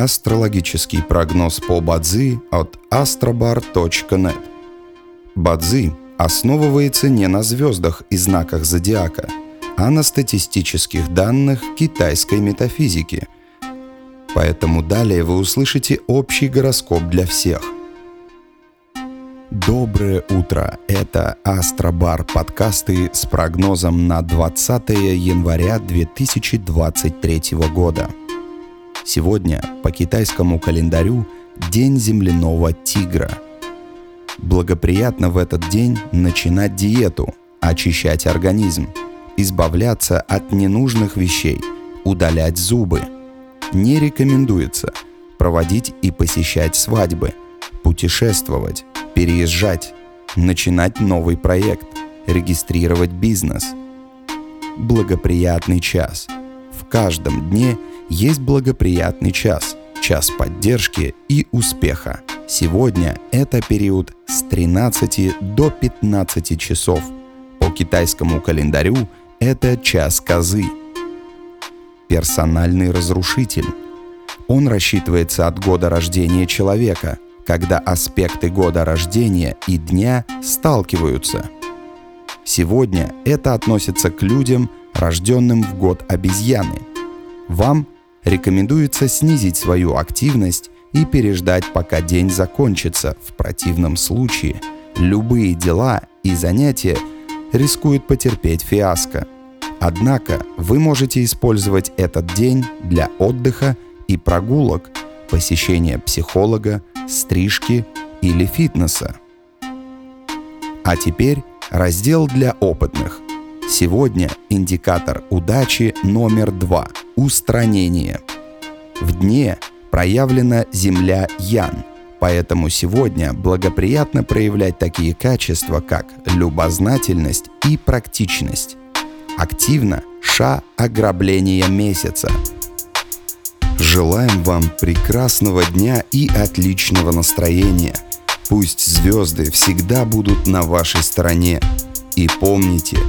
Астрологический прогноз по Бадзи от astrobar.net. Бадзи основывается не на звездах и знаках зодиака, а на статистических данных китайской метафизики. Поэтому далее вы услышите общий гороскоп для всех. Доброе утро! Это Астробар подкасты с прогнозом на 20 января 2023 года – Сегодня по китайскому календарю День земляного тигра. Благоприятно в этот день начинать диету, очищать организм, избавляться от ненужных вещей, удалять зубы. Не рекомендуется проводить и посещать свадьбы, путешествовать, переезжать, начинать новый проект, регистрировать бизнес. Благоприятный час. В каждом дне – есть благоприятный час, час поддержки и успеха. Сегодня это период с 13 до 15 часов. По китайскому календарю это час козы. Персональный разрушитель. Он рассчитывается от года рождения человека, когда аспекты года рождения и дня сталкиваются. Сегодня это относится к людям, рожденным в год обезьяны. Вам рекомендуется снизить свою активность и переждать, пока день закончится. В противном случае любые дела и занятия рискуют потерпеть фиаско. Однако вы можете использовать этот день для отдыха и прогулок, посещения психолога, стрижки или фитнеса. А теперь раздел для опытных – Сегодня индикатор удачи номер два – устранение. В дне проявлена Земля Ян, поэтому сегодня благоприятно проявлять такие качества, как любознательность и практичность. Активно ша ограбления месяца. Желаем вам прекрасного дня и отличного настроения. Пусть звезды всегда будут на вашей стороне. И помните –